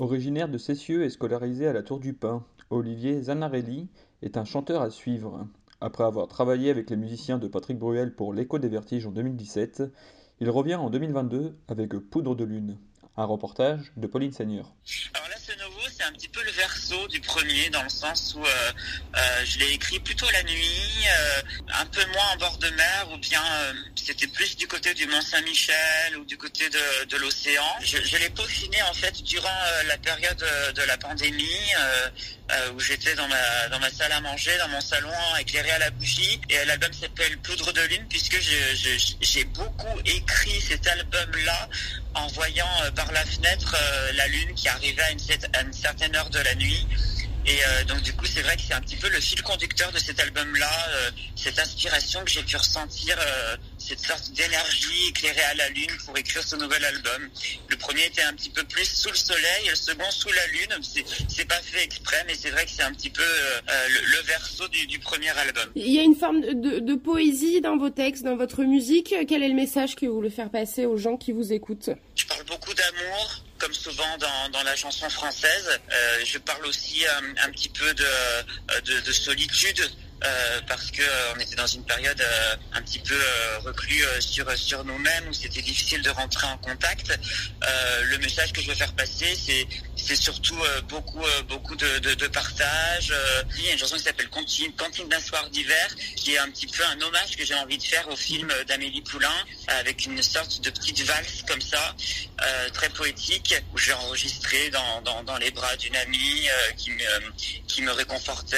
Originaire de Cessieux et scolarisé à la Tour du Pin, Olivier Zanarelli est un chanteur à suivre. Après avoir travaillé avec les musiciens de Patrick Bruel pour L'Écho des Vertiges en 2017, il revient en 2022 avec Poudre de Lune, un reportage de Pauline Seigneur. Un petit peu le verso du premier, dans le sens où euh, euh, je l'ai écrit plutôt la nuit, euh, un peu moins en bord de mer, ou bien c'était plus du côté du Mont Saint-Michel ou du côté de, de l'océan. Je, l'ai peaufiné en fait durant la période de la pandémie, où j'étais dans ma dans ma salle à manger, dans mon salon, éclairé à la bougie. Et l'album s'appelle Poudre de lune, puisque j'ai beaucoup écrit cet album-là voyant par la fenêtre la lune qui arrivait à une, à une certaine heure de la nuit. Et euh, donc du coup, c'est vrai que c'est un petit peu le fil conducteur de cet album-là, euh, cette inspiration que j'ai pu ressentir, euh, cette sorte d'énergie éclairée à la lune pour écrire ce nouvel album. Le premier était un petit peu plus sous le soleil, et le second sous la lune. C'est pas fait exprès, mais c'est vrai que c'est un petit peu le, le, verso du, du, premier album. Il y a une forme de, de, poésie dans vos textes, dans votre musique. Quel est le message que vous voulez faire passer aux gens qui vous écoutent? Je parle beaucoup d'amour, comme souvent dans, la chanson française. Euh, je parle aussi un, euh, un petit peu de, euh, de, de solitude. Parce que euh, on était dans une période un petit peu reclus sur nous-mêmes où c'était difficile de rentrer en contact. le message que je veux faire passer, c'est surtout beaucoup beaucoup de, partage. il y a une chanson qui s'appelle Cantine d'un soir d'hiver, qui est un petit peu un hommage que j'ai envie de faire au film d'Amélie Poulain, avec une sorte de petite valse comme ça, très poétique, où j'ai enregistré dans, dans, dans les bras d'une amie qui me qui me réconfortait.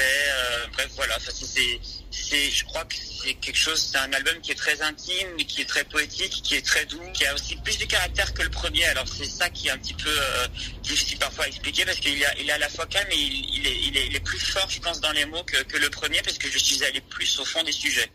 bref, voilà, c'est c'est, je crois que c'est quelque chose, c'est un album qui est très intime, qui est très poétique, qui est très doux, qui a aussi plus de caractère que le premier. Alors c'est ça qui est un petit peu euh, difficile parfois à expliquer parce qu'il a, il est à la fois calme et il, il, est, il, est, il est plus fort, je pense, dans les mots que, que le premier parce que je suis allé plus au fond des sujets.